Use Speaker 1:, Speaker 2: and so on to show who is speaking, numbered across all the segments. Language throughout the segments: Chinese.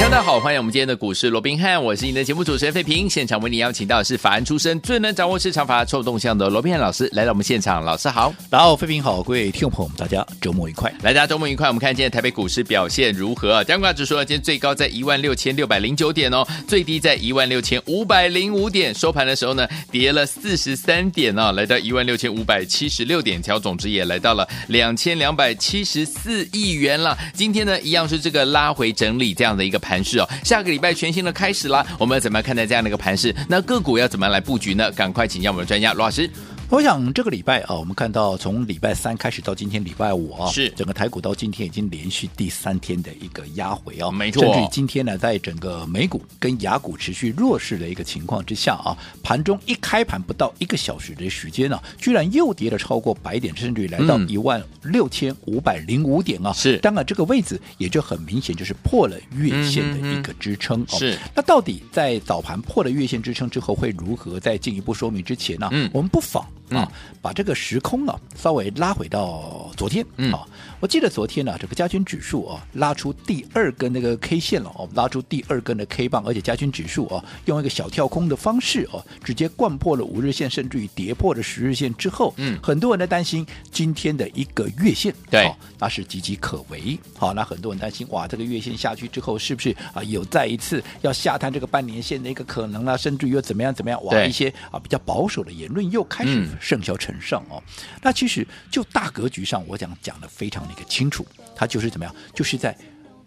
Speaker 1: 大家好，欢迎我们今天的股市罗宾汉，我是你的节目主持人费平。现场为你邀请到的是法案出身、最能掌握市场法臭动向的罗宾汉老师来到我们现场。老师好，
Speaker 2: 大家好，费平好，各位听众朋友们，大家周末愉快。
Speaker 1: 来，大家周末愉快。我们看今天台北股市表现如何？加权指数呢，今天最高在一万六千六百零九点哦，最低在一万六千五百零五点，收盘的时候呢，跌了四十三点哦，来到一万六千五百七十六点，调总值也来到了两千两百七十四亿元了。今天呢，一样是这个拉回整理这样的一个盘盘势哦，下个。礼拜全新的开始啦，我们要怎么样看待这样的一个盘势？那个股要怎么样来布局呢？赶快请教我们的专家罗老师。
Speaker 2: 我想这个礼拜啊，我们看到从礼拜三开始到今天礼拜五啊，
Speaker 1: 是
Speaker 2: 整个台股到今天已经连续第三天的一个压回啊，
Speaker 1: 没错。
Speaker 2: 甚至于今天呢，在整个美股跟雅股持续弱势的一个情况之下啊，盘中一开盘不到一个小时的时间呢、啊，居然又跌了超过百点，甚至于来到一万六千五百零五点啊。
Speaker 1: 是，
Speaker 2: 当然这个位置也就很明显就是破了月线的一个支撑、嗯嗯。
Speaker 1: 是，
Speaker 2: 那到底在早盘破了月线支撑之后会如何？再进一步说明之前呢、啊，
Speaker 1: 嗯，
Speaker 2: 我们不妨。啊、嗯，把这个时空啊稍微拉回到昨天，嗯，啊，我记得昨天呢、啊，这个加权指数啊拉出第二根那个 K 线了，哦，拉出第二根的 K 棒，而且加权指数啊用一个小跳空的方式哦、啊，直接贯破了五日线，甚至于跌破了十日线之后，嗯，很多人在担心今天的一个月线，
Speaker 1: 对、
Speaker 2: 哦，那是岌岌可危，好，那很多人担心，哇，这个月线下去之后，是不是啊有再一次要下探这个半年线的一个可能啊？甚至于又怎么样怎么样？哇，一些啊比较保守的言论又开始、嗯。甚嚣尘上哦，那其实就大格局上，我讲讲的非常的一个清楚，它就是怎么样，就是在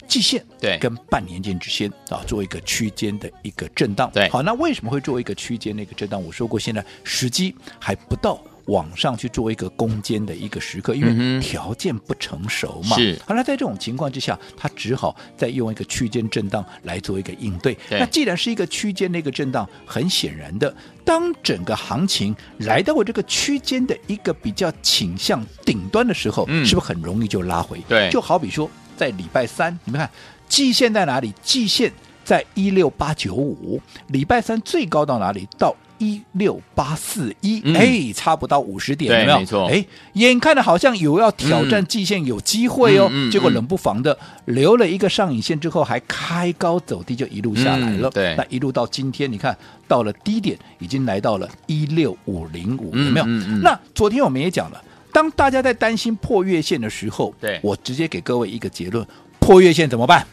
Speaker 2: 季线
Speaker 1: 对
Speaker 2: 跟半年线之间啊，做一个区间的一个震荡。
Speaker 1: 对，
Speaker 2: 好，那为什么会做一个区间的一个震荡？我说过，现在时机还不到。往上去做一个攻坚的一个时刻，因为条件不成熟嘛。
Speaker 1: 是，
Speaker 2: 好，那在这种情况之下，他只好再用一个区间震荡来做一个应对。那既然是一个区间的一个震荡，很显然的，当整个行情来到我这个区间的一个比较倾向顶端的时候，嗯，是不是很容易就拉回？
Speaker 1: 对，
Speaker 2: 就好比说在礼拜三，你们看季线在哪里？季线在一六八九五，礼拜三最高到哪里？到。一六八四一，哎，差不到五十点，有没有？
Speaker 1: 没错，
Speaker 2: 哎，眼看着好像有要挑战季线，有机会哦。嗯、结果冷不防的留了一个上影线之后，还开高走低，就一路下来了。
Speaker 1: 嗯、对，
Speaker 2: 那一路到今天，你看到了低点，已经来到了一六五零五，有没有？那昨天我们也讲了，当大家在担心破月线的时候，
Speaker 1: 对，
Speaker 2: 我直接给各位一个结论：破月线怎么办？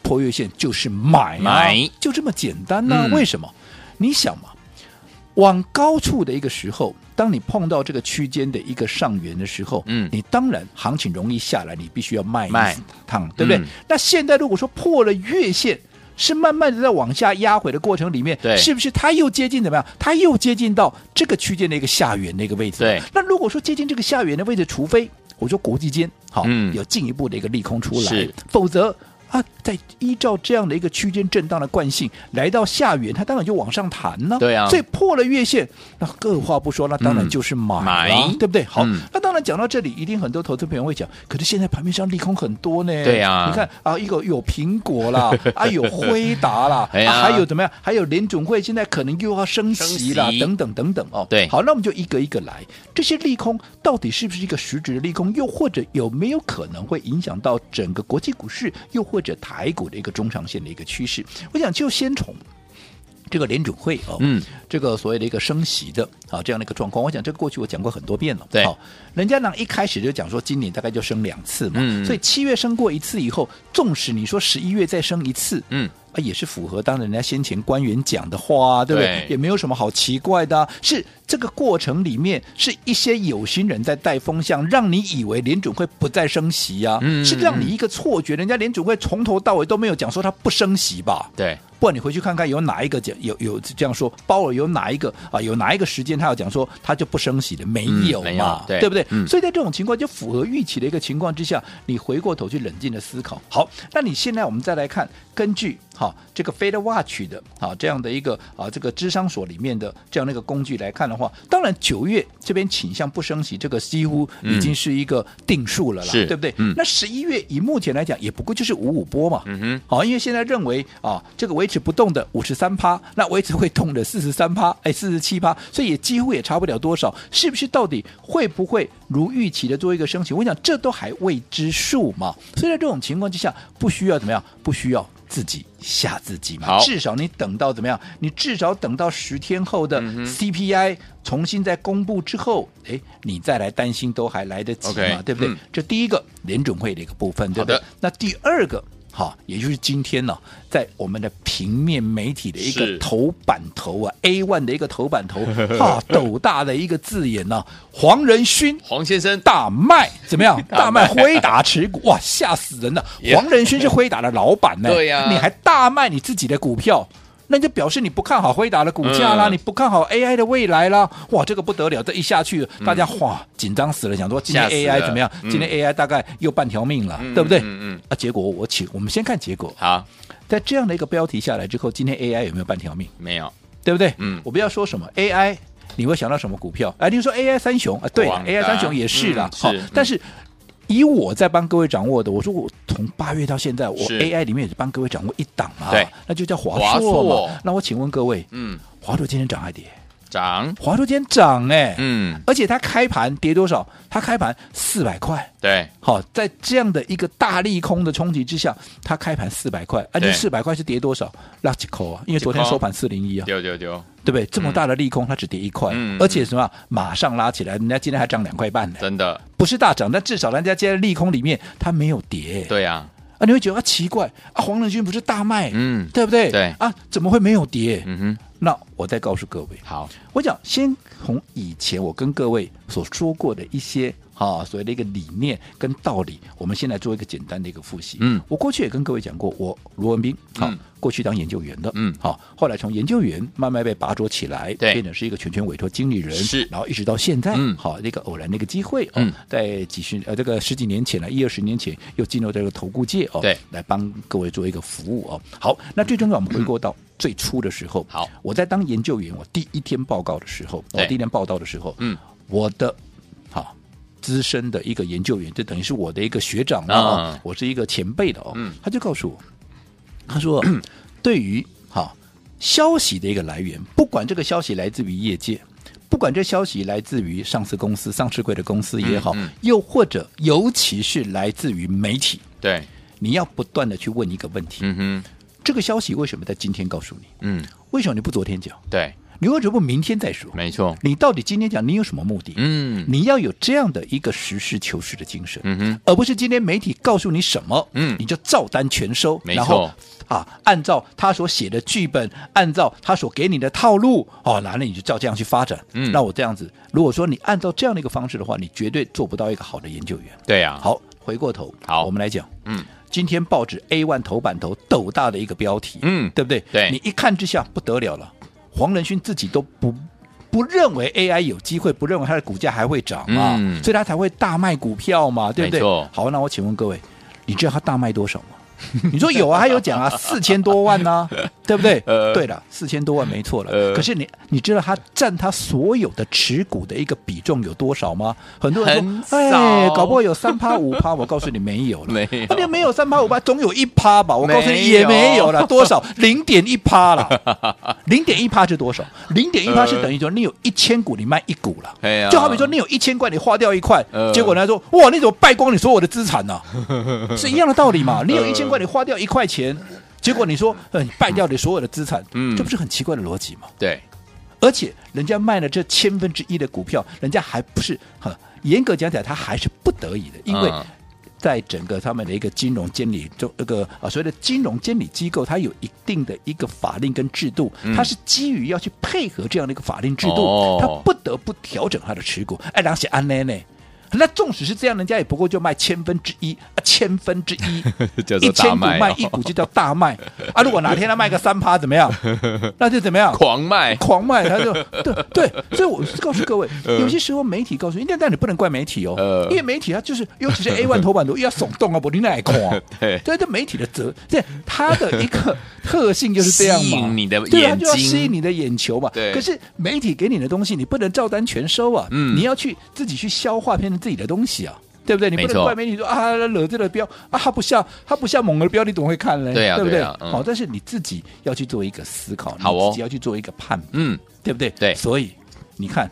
Speaker 2: 破月线就是买、啊，买，就这么简单呢、啊嗯？为什么？你想嘛？往高处的一个时候，当你碰到这个区间的一个上缘的时候，嗯，你当然行情容易下来，你必须要卖一趟，对不对、嗯？那现在如果说破了月线，是慢慢的在往下压回的过程里面，
Speaker 1: 对，
Speaker 2: 是不是它又接近怎么样？它又接近到这个区间的一个下缘的一个位置。
Speaker 1: 对，
Speaker 2: 那如果说接近这个下缘的位置，除非我说国际间好、嗯、有进一步的一个利空出来，否则。啊，在依照这样的一个区间震荡的惯性，来到下缘，它当然就往上弹呢。
Speaker 1: 对啊，
Speaker 2: 所以破了月线，那二话不说，那当然就是买，买，对不对？好，嗯、那当然讲到这里，一定很多投资朋友会讲，可是现在盘面上利空很多呢。
Speaker 1: 对啊，
Speaker 2: 你看啊，一个有苹果啦，啊有辉达啦，啊还有怎么样？还有联总会现在可能又要升息啦，等等等等哦。
Speaker 1: 对，
Speaker 2: 好，那我们就一个一个来，这些利空到底是不是一个实质的利空？又或者有没有可能会影响到整个国际股市？又或或者台股的一个中长线的一个趋势，我想就先从这个联准会哦，嗯，这个所谓的一个升息的啊这样的一个状况，我想这个过去我讲过很多遍了，对，人家呢一开始就讲说今年大概就升两次嘛，嗯，所以七月升过一次以后，纵使你说十一月再升一次，嗯。啊，也是符合当人家先前官员讲的话，对不对？对，也没有什么好奇怪的，啊，是这个过程里面是一些有心人在带风向，让你以为联准会不再升息啊，嗯，是让你一个错觉，人家联准会从头到尾都没有讲说他不升息吧？
Speaker 1: 对，
Speaker 2: 不管你回去看看有哪一个讲有有这样说，鲍尔有哪一个啊有哪一个时间他要讲说他就不升息的没有嘛，
Speaker 1: 嗯、对，
Speaker 2: 对不对？
Speaker 1: 嗯、
Speaker 2: 所以在这种情况就符合预期的一个情况之下，你回过头去冷静的思考。好，那你现在我们再来看，根据哈这个 Fed Watch 的啊这样的一个啊这个智商所里面的这样的一个工具来看的话，当然九月这边倾向不升息，这个几乎已经是一个定数了啦，
Speaker 1: 嗯、
Speaker 2: 对不对？
Speaker 1: 嗯、
Speaker 2: 那十一月以目前来讲，也不过就是五五波嘛。
Speaker 1: 嗯哼，
Speaker 2: 好，因为现在认为啊，这个维持不动的五十三趴，那维持会动的四十三趴，哎，四十七趴，所以也几乎也差不了多少。是不是到底会不会如预期的做一个升息？我想这都还未知数嘛。所以在这种情况之下，不需要怎么样？不需要自己吓自己嘛。
Speaker 1: 好
Speaker 2: 至少你等到怎么样？你至少等到十天后的 CPI 重新再公布之后，哎、嗯，你再来担心都还来得及嘛？Okay, 对不对？嗯、这第一个联准会的一个部分，对不对？的那第二个。好，也就是今天呢，在我们的平面媒体的一个头版头啊，A one 的一个头版头，哈，斗大的一个字眼呢、啊，黄仁勋，
Speaker 1: 黄先生
Speaker 2: 大卖怎么样？大卖辉达持股，哇，吓死人了！黄仁勋是辉达的老板呢，
Speaker 1: 对呀，
Speaker 2: 你还大卖你自己的股票。那就表示你不看好辉达的股价啦，嗯、你不看好 AI 的未来啦，哇，这个不得了，这一下去，大家哇紧张死了，想说今天 AI 怎么样？嗯、今天 AI 大概又半条命了，嗯、对不对？嗯嗯。啊，结果我请我们先看结果。
Speaker 1: 好，
Speaker 2: 在这样的一个标题下来之后，今天 AI 有没有半条命？
Speaker 1: 没有，
Speaker 2: 对不对？
Speaker 1: 嗯。
Speaker 2: 我不要说什么 AI，你会想到什么股票？啊，你说 AI 三雄啊，
Speaker 1: 对
Speaker 2: ，AI 三雄也是啦。好、
Speaker 1: 嗯，
Speaker 2: 但是。以我在帮各位掌握的，我说我从八月到现在，我 AI 里面也是帮各位掌握一档嘛，
Speaker 1: 对，
Speaker 2: 那就叫华硕嘛。
Speaker 1: 硕
Speaker 2: 那我请问各位，
Speaker 1: 嗯，
Speaker 2: 华硕今天涨还跌？
Speaker 1: 涨。
Speaker 2: 华硕今天涨哎，
Speaker 1: 嗯，
Speaker 2: 而且它开盘跌多少？它开盘四百块，
Speaker 1: 对，
Speaker 2: 好，在这样的一个大利空的冲击之下，它开盘四百块，而且四百块是跌多少？拉几口啊？因为昨天收盘四零一啊，
Speaker 1: 丢丢丢。
Speaker 2: 对不对？这么大的利空，它只跌一块，
Speaker 1: 嗯、
Speaker 2: 而且什么？马上拉起来，人家今天还涨两块半呢。
Speaker 1: 真的
Speaker 2: 不是大涨，但至少人家今天利空里面，它没有跌。
Speaker 1: 对呀，
Speaker 2: 啊，你会觉得啊奇怪啊，黄仁勋不是大卖，
Speaker 1: 嗯，
Speaker 2: 对不对？
Speaker 1: 对
Speaker 2: 啊，怎么会没有跌？
Speaker 1: 嗯哼，
Speaker 2: 那我再告诉各位，
Speaker 1: 好，
Speaker 2: 我讲先从以前我跟各位所说过的一些。啊，所谓的一个理念跟道理，我们先来做一个简单的一个复习。嗯，我过去也跟各位讲过，我罗文斌，好，嗯、过去当研究员的，嗯，好，后来从研究员慢慢被拔擢起来，对，变成是一个全权委托经理人，是，然后一直到现在，嗯，好，那个偶然的一个机会，嗯，在几十呃这个十几年前呢，一二十年前又进入这个投顾界哦，对，来帮各位做一个服务哦。好，那最重要，我们回过到最初的时候，好、嗯，我在当研究员，我第一天报告的时候，我第一天报道的时候，嗯，我的。资深的一个研究员，就等于是我的一个学长啊，嗯、我是一个前辈的哦。嗯、他就告诉我，他说，对于哈消息的一个来源，不管这个消息来自于业界，不管这消息来自于上市公司、上市贵的公司也好，嗯嗯、又或者尤其是来自于媒体，
Speaker 1: 对，
Speaker 2: 你要不断的去问一个问题，嗯哼，这个消息为什么在今天告诉你？嗯，为什么你不昨天讲？
Speaker 1: 对。
Speaker 2: 你为什么明天再说？
Speaker 1: 没错，
Speaker 2: 你到底今天讲你有什么目的？嗯，你要有这样的一个实事求是的精神，嗯哼，而不是今天媒体告诉你什么，嗯，你就照单全收，
Speaker 1: 没错
Speaker 2: 啊，按照他所写的剧本，按照他所给你的套路，哦，那你就照这样去发展。嗯，那我这样子，如果说你按照这样的一个方式的话，你绝对做不到一个好的研究员。
Speaker 1: 对呀，
Speaker 2: 好，回过头，
Speaker 1: 好，
Speaker 2: 我们来讲，
Speaker 1: 嗯，
Speaker 2: 今天报纸 A one 头版头斗大的一个标题，嗯，对不对？
Speaker 1: 对，
Speaker 2: 你一看之下不得了了。黄仁勋自己都不不认为 AI 有机会，不认为它的股价还会涨嘛，嗯、所以他才会大卖股票嘛，对不对？好，那我请问各位，你知道他大卖多少吗？你说有啊，还有讲啊，四千多万呢、啊，对不对？呃、对了，四千多万没错了。呃、可是你你知道他占他所有的持股的一个比重有多少吗？很多人
Speaker 1: 说，
Speaker 2: 哎，搞不好有三趴五趴。我告诉你没有了，
Speaker 1: 没有，
Speaker 2: 那没有三趴五趴，总有一趴吧？我告诉你也没有了，多少？零点一趴了。零点一趴是多少？零点一趴是等于说你有一千股，你卖一股了。呃、就好比说你有一千块，你花掉一块，呃、结果人家说，哇，你怎么败光你所有的资产呢、啊？是一样的道理嘛？你有一千块，你花掉一块钱，结果你说，呃，你败掉你所有的资产，嗯，这不是很奇怪的逻辑吗？
Speaker 1: 对，
Speaker 2: 而且人家卖了这千分之一的股票，人家还不是哈严格讲起来，他还是不得已的，因为在整个他们的一个金融监理中，这个啊所谓的金融监理机构，它有一定的一个法令跟制度，它是基于要去配合这样的一个法令制度，它不得不调整它的持股。哎，而且安内呢？那纵使是这样，人家也不过就卖千分之一，啊，千分之一，一千股卖一股就叫大卖啊！如果哪天他卖个三趴怎么样？那就怎么样？
Speaker 1: 狂卖，
Speaker 2: 狂卖，他就对对。所以我是告诉各位，有些时候媒体告诉你，但你不能怪媒体哦，因为媒体它就是，尤其是 A one 头版图又要耸动啊，不你那爱狂，对，这媒体的责，这它的一个 特性就是这样嘛，吸
Speaker 1: 引你的眼睛，
Speaker 2: 对，它就要吸引你的眼球嘛。对，可是媒体给你的东西，你不能照单全收啊，嗯，你要去自己去消化片。自己的东西啊，对不对？你不能怪媒体说啊，惹这个标啊，他不像他不像猛的标，你怎么会看呢？
Speaker 1: 对啊，
Speaker 2: 对不对？
Speaker 1: 好、
Speaker 2: 嗯哦，但是你自己要去做一个思考，
Speaker 1: 好哦，
Speaker 2: 你自己要去做一个判，
Speaker 1: 嗯，
Speaker 2: 对不对？
Speaker 1: 对，
Speaker 2: 所以你看，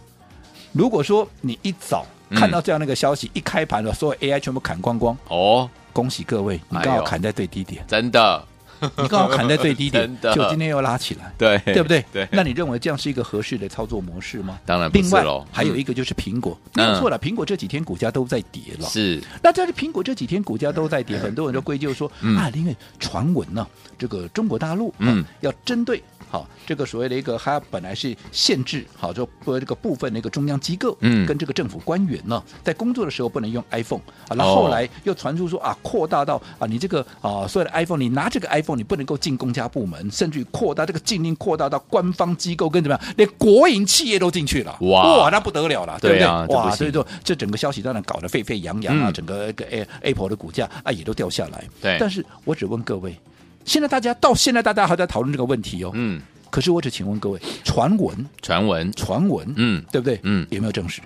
Speaker 2: 如果说你一早看到这样的一个消息，嗯、一开盘了，所有 AI 全部砍光光，哦，恭喜各位，你刚好砍在最低点，
Speaker 1: 真的。
Speaker 2: 你刚好砍在最低点，就今天又拉起来，
Speaker 1: 对
Speaker 2: 对不对？
Speaker 1: 对。
Speaker 2: 那你认为这样是一个合适的操作模式吗？
Speaker 1: 当然不是。另外
Speaker 2: 还有一个就是苹果，没有错了，苹果这几天股价都在跌了。
Speaker 1: 是。
Speaker 2: 那在苹果这几天股价都在跌，很多人都归咎说啊，因为传闻呢，这个中国大陆嗯要针对。好，这个所谓的一个，它本来是限制，好，就不这个部分的一个中央机构，嗯，跟这个政府官员呢，在工作的时候不能用 iPhone 啊，然后后来又传出说啊，扩大到啊，你这个啊，所有的 iPhone，你拿这个 iPhone，你不能够进公家部门，甚至于扩大这个禁令，扩大到官方机构跟怎么样，连国营企业都进去了，哇，哇，那不得了了，对不对？对啊、哇，所以说这整个消息当然搞得沸沸扬扬啊，嗯、整个个 Apple 的股价啊也都掉下来。
Speaker 1: 对，
Speaker 2: 但是我只问各位，现在大家到现在大家还在讨论这个问题哦，嗯。可是我只请问各位，传闻、
Speaker 1: 传闻、
Speaker 2: 传闻，嗯，对不对？
Speaker 1: 嗯，
Speaker 2: 有没有证实？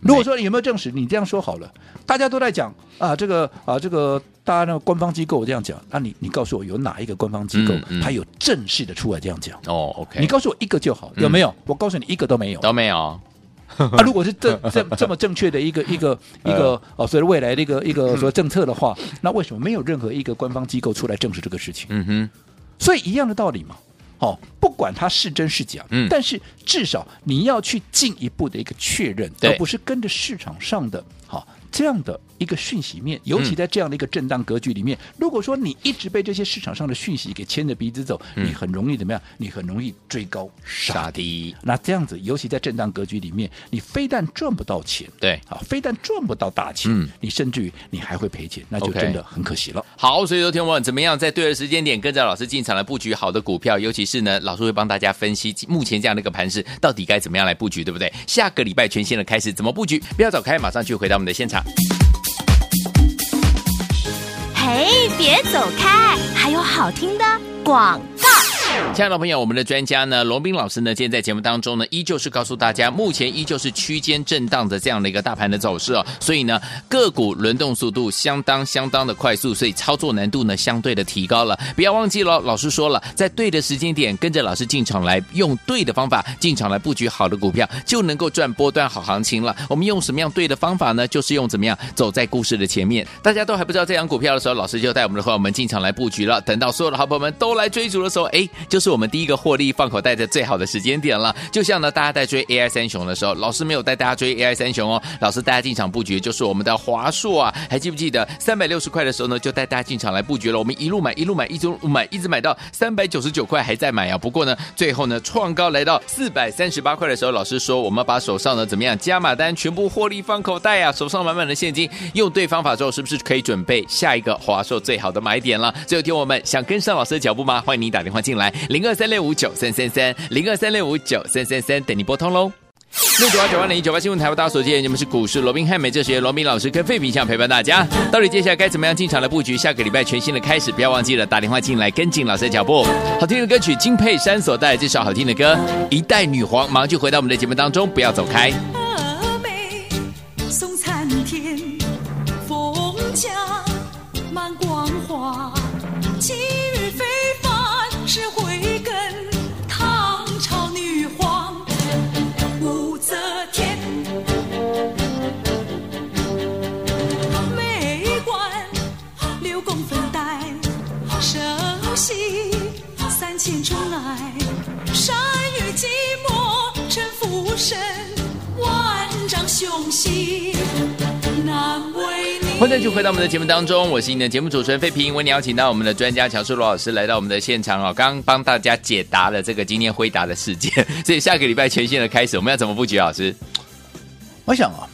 Speaker 2: 如果说有没有证实，你这样说好了，大家都在讲啊，这个啊，这个大家那个官方机构这样讲，那你你告诉我，有哪一个官方机构它有正式的出来这样讲？
Speaker 1: 哦，OK，
Speaker 2: 你告诉我一个就好，有没有？我告诉你一个都没有，
Speaker 1: 都没有。
Speaker 2: 啊，如果是这这 这么正确的一个一个 一个哦，所谓未来的一个一个说政策的话，那为什么没有任何一个官方机构出来证实这个事情？
Speaker 1: 嗯哼，
Speaker 2: 所以一样的道理嘛。哦，不管它是真是假，嗯，但是至少你要去进一步的一个确认，而不是跟着市场上的好。这样的一个讯息面，尤其在这样的一个震荡格局里面，嗯、如果说你一直被这些市场上的讯息给牵着鼻子走，嗯、你很容易怎么样？你很容易追高杀低。那这样子，尤其在震荡格局里面，你非但赚不到钱，
Speaker 1: 对，
Speaker 2: 啊，非但赚不到大钱，嗯、你甚至于你还会赔钱，那就真的很可惜了。
Speaker 1: 好，所以说听我们怎么样在对的时间点跟着老师进场来布局好的股票，尤其是呢，老师会帮大家分析目前这样的一个盘势到底该怎么样来布局，对不对？下个礼拜全新的开始怎么布局？不要走开，马上去回到我们的现场。
Speaker 3: 嘿，别走开，还有好听的广告。
Speaker 1: 亲爱的朋友，我们的专家呢，罗斌老师呢，今天在节目当中呢，依旧是告诉大家，目前依旧是区间震荡的这样的一个大盘的走势哦，所以呢，个股轮动速度相当相当的快速，所以操作难度呢，相对的提高了。不要忘记了，老师说了，在对的时间点，跟着老师进场来，用对的方法进场来布局好的股票，就能够赚波段好行情了。我们用什么样对的方法呢？就是用怎么样走在故事的前面。大家都还不知道这档股票的时候，老师就带我们的朋友们进场来布局了。等到所有的好朋友们都来追逐的时候，哎。就是我们第一个获利放口袋的最好的时间点了。就像呢，大家在追 AI 三雄的时候，老师没有带大家追 AI 三雄哦，老师大家进场布局，就是我们的华硕啊，还记不记得三百六十块的时候呢，就带大家进场来布局了。我们一路买，一路买，一直买，一直买到三百九十九块还在买啊。不过呢，最后呢，创高来到四百三十八块的时候，老师说我们把手上呢怎么样加码单全部获利放口袋啊，手上满满的现金，用对方法之后，是不是可以准备下一个华硕最好的买点了？最后听我们想跟上老师的脚步吗？欢迎你打电话进来。零二三六五九三三三，零二三六五九三三三，等你拨通喽。六九八九八零一九八新闻台，为大家所见，你们是股市罗宾汉美这学罗宾老师跟费平相陪伴大家。到底接下来该怎么样进场的布局？下个礼拜全新的开始，不要忘记了打电话进来跟进老师的脚步。好听的歌曲，金佩珊所带来这首好听的歌《一代女皇》，马上就回到我们的节目当中，不要走开。欢迎继续回到我们的节目当中，我是你的节目主持人费平，为你邀请到我们的专家乔树罗老师来到我们的现场哦，刚刚帮大家解答了这个今天回答的事件，所以下个礼拜全新的开始，我们要怎么布局？老师，
Speaker 2: 我想啊，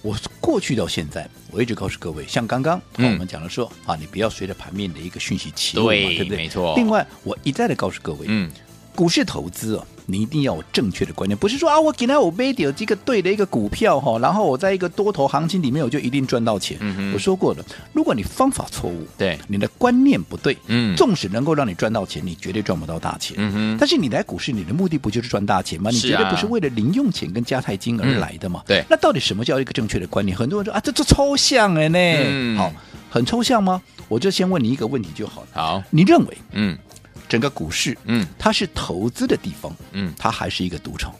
Speaker 2: 我过去到现在，我一直告诉各位，像刚刚、
Speaker 1: 嗯、
Speaker 2: 我们讲的说啊，你不要随着盘面的一个讯息起舞嘛，
Speaker 1: 对，
Speaker 2: 对不对？
Speaker 1: 没错。
Speaker 2: 另外，我一再的告诉各位，
Speaker 1: 嗯。
Speaker 2: 股市投资哦，你一定要有正确的观念，不是说啊，我给他我买到这个对的一个股票哈，然后我在一个多头行情里面我就一定赚到钱。
Speaker 1: 嗯、
Speaker 2: 我说过了，如果你方法错误，
Speaker 1: 对，
Speaker 2: 你的观念不对，
Speaker 1: 嗯，
Speaker 2: 纵使能够让你赚到钱，你绝对赚不到大钱。
Speaker 1: 嗯哼，
Speaker 2: 但是你来股市，你的目的不就是赚大钱吗？你绝对不是为了零用钱跟加泰金而来的嘛？
Speaker 1: 嗯、对，
Speaker 2: 那到底什么叫一个正确的观念？很多人说啊，这这抽象哎呢、
Speaker 1: 嗯，
Speaker 2: 好，很抽象吗？我就先问你一个问题就好了。
Speaker 1: 好，
Speaker 2: 你认为，
Speaker 1: 嗯。
Speaker 2: 整个股市，
Speaker 1: 嗯，
Speaker 2: 它是投资的地方，
Speaker 1: 嗯，
Speaker 2: 它还是一个赌场。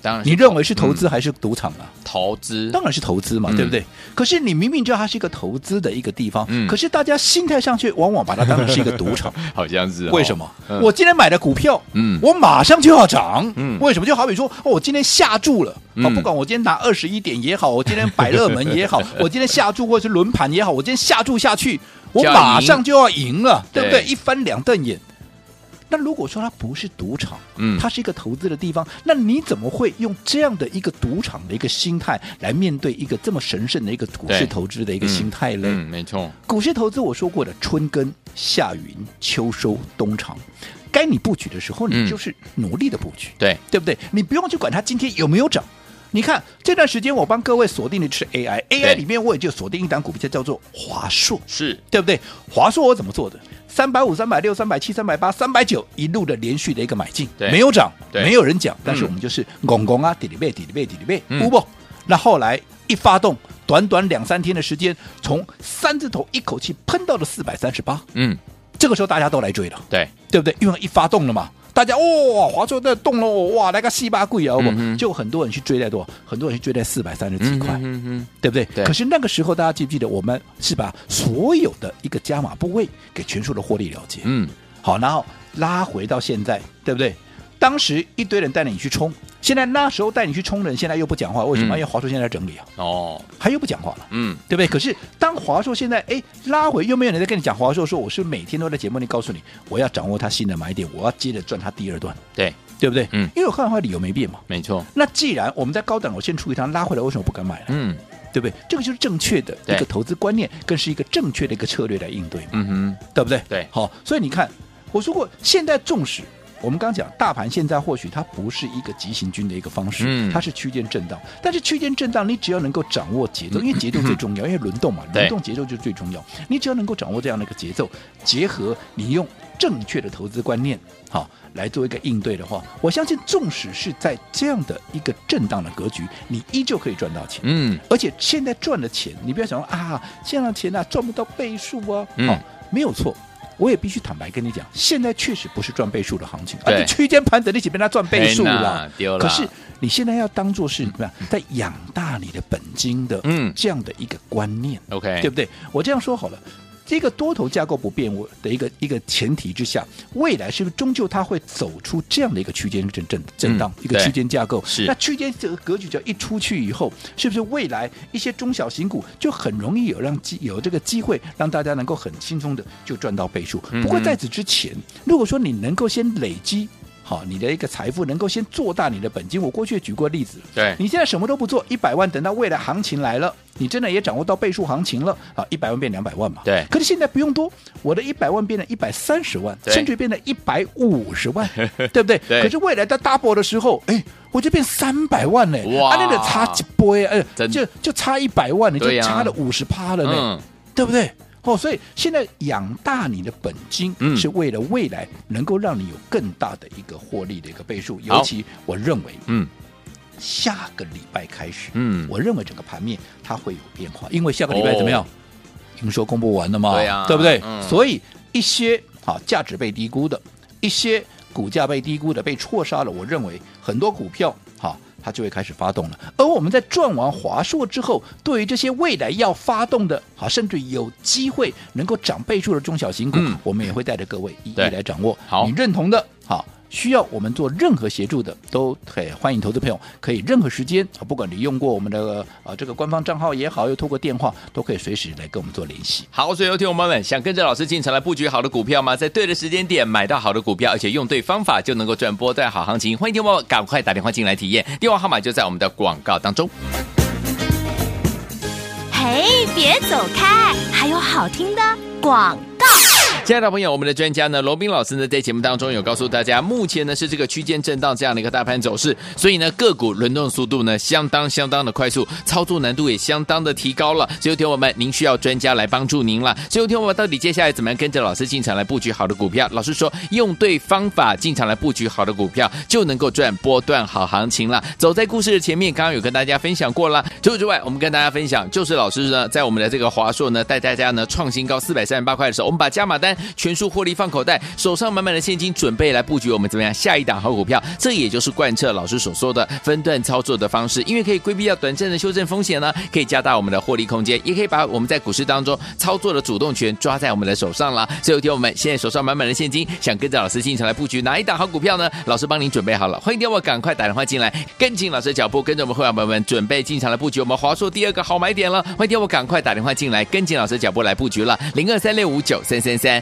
Speaker 1: 当然，
Speaker 2: 你认为是投资还是赌场啊？
Speaker 1: 投资
Speaker 2: 当然是投资嘛，
Speaker 1: 嗯、
Speaker 2: 对不对？可是你明明知道它是一个投资的一个地方，
Speaker 1: 嗯，
Speaker 2: 可是大家心态上却往往把它当成是一个赌场，
Speaker 1: 好像是、哦。
Speaker 2: 为什么、
Speaker 1: 嗯？
Speaker 2: 我今天买的股票，
Speaker 1: 嗯，
Speaker 2: 我马上就要涨，
Speaker 1: 嗯，
Speaker 2: 为什么？就好比说，哦，我今天下注了，
Speaker 1: 嗯、
Speaker 2: 哦，不管我今天拿二十一点也好，我今天百乐门也好，我今天下注或者是轮盘也好，我今天下注下去，我马上就要赢了，对不对？一翻两瞪眼。那如果说它不是赌场，嗯，它是一个投资的地方，那你怎么会用这样的一个赌场的一个心态来面对一个这么神圣的一个股市投资的一个心态呢？
Speaker 1: 嗯，没错。
Speaker 2: 股市投资我说过的，春耕、夏耘、秋收、冬藏，该你布局的时候，你就是努力的布局，
Speaker 1: 对
Speaker 2: 对不对？你不用去管它今天有没有涨。你看这段时间，我帮各位锁定的是 AI，AI 里面我也就锁定一档股票叫做华硕，
Speaker 1: 是
Speaker 2: 对不对？华硕我怎么做的？三百五、三百六、三百七、三百八、三百九，一路的连续的一个买进，没有涨，没有人讲，但是我们就是拱拱啊，底里背，底里背，底里背，不不。那后来一发动，短短两三天的时间，从三字头一口气喷到了四百三十八，嗯，这个时候大家都来追了，对对不对？因为一发动了嘛。大家哇，华硕在动了哇，那个稀巴贵啊，不就很多人去追在多？很多人去追在四百三十几块，对不对？对。可是那个时候大家记不记得，我们是把所有的一个加码部位给全数的获利了结。嗯，好，然后拉回到现在，对不对？当时一堆人带你去冲，现在那时候带你去冲的人，现在又不讲话，为什么？嗯、因为华硕现在在整理啊。哦，他又不讲话了，嗯，对不对？可是当华硕现在哎拉回，又没有人在跟你讲华硕，说我是每天都在节目里告诉你，我要掌握它新的买点，我要接着赚它第二段，对对不对？嗯，因为我看的话理由没变嘛，没错。那既然我们在高档，我先出一趟拉回来，为什么不敢买呢？嗯，对不对？这个就是正确的一个投资观念，更是一个正确的一个策略来应对嘛，嗯哼，对不对？对，好，所以你看，我说过，现在重视。我们刚讲，大盘现在或许它不是一个急行军的一个方式，嗯、它是区间震荡。但是区间震荡，你只要能够掌握节奏，因为节奏最重要，因为轮动嘛，轮动节奏就最重要。你只要能够掌握这样的一个节奏，结合你用正确的投资观念，好来做一个应对的话，我相信，纵使是在这样的一个震荡的格局，你依旧可以赚到钱。嗯，而且现在赚的钱，你不要想说啊，现在的钱啊赚不到倍数啊，嗯、哦，没有错。我也必须坦白跟你讲，现在确实不是赚倍数的行情，而且区间盘整一起被他赚倍数了。可是你现在要当做是什么样，在养大你的本金的，嗯，这样的一个观念，OK，对不对？我这样说好了。这个多头架构不变的一个一个前提之下，未来是不是终究它会走出这样的一个区间震震震荡、嗯、一个区间架构？是那区间这个格局，只要一出去以后，是不是未来一些中小型股就很容易有让机有这个机会让大家能够很轻松的就赚到倍数？不过在此之前，如果说你能够先累积。好，你的一个财富能够先做大你的本金。我过去也举过例子，对你现在什么都不做，一百万等到未来行情来了，你真的也掌握到倍数行情了啊，一百万变两百万嘛。对，可是现在不用多，我的一百万变成一百三十万，甚至变成一百五十万，对不对？对。可是未来在 double 的时候，哎，我就变三百万呢。哇，那个差几倍哎，就就差一百万，你就差了五十趴了呢，嗯、对不对？哦，所以现在养大你的本金，是为了未来能够让你有更大的一个获利的一个倍数。尤其我认为，嗯，下个礼拜开始，嗯，我认为整个盘面它会有变化，因为下个礼拜怎么样？营收公布完了嘛，对呀，对不对？所以一些好价值被低估的，一些股价被低估的，被错杀了。我认为很多股票，好。它就会开始发动了，而我们在赚完华硕之后，对于这些未来要发动的，好，甚至有机会能够涨倍数的中小型股，嗯、我们也会带着各位一一来掌握。好，你认同的，好。需要我们做任何协助的，都可以欢迎投资朋友可以任何时间啊，不管你用过我们的呃这个官方账号也好，又透过电话，都可以随时来跟我们做联系。好，所以有听众朋友们想跟着老师进场来布局好的股票吗？在对的时间点买到好的股票，而且用对方法就能够赚波段好行情。欢迎听友们赶快打电话进来体验，电话号码就在我们的广告当中。
Speaker 3: 嘿，别走开，还有好听的广告。
Speaker 1: 亲爱的朋友，我们的专家呢，罗宾老师呢，在节目当中有告诉大家，目前呢是这个区间震荡这样的一个大盘走势，所以呢个股轮动速度呢相当相当的快速，操作难度也相当的提高了。所以，听友们，您需要专家来帮助您了。所以，听友们，到底接下来怎么样跟着老师进场来布局好的股票？老师说，用对方法进场来布局好的股票，就能够赚波段好行情了。走在故事的前面，刚刚有跟大家分享过了。除此之外，我们跟大家分享，就是老师呢在我们的这个华硕呢带大家呢创新高四百三十八块的时候，我们把加码单。全数获利放口袋，手上满满的现金，准备来布局我们怎么样下一档好股票？这也就是贯彻老师所说的分段操作的方式，因为可以规避掉短暂的修正风险呢，可以加大我们的获利空间，也可以把我们在股市当中操作的主动权抓在我们的手上了。所以，听我们现在手上满满的现金，想跟着老师进场来布局哪一档好股票呢？老师帮您准备好了，欢迎听我赶快打电话进来，跟紧老师的脚步，跟着我们会员朋友们准备进场来布局我们华硕第二个好买点了。欢迎听我赶快打电话进来，跟紧老师的脚步来布局了，零二三六五九三三三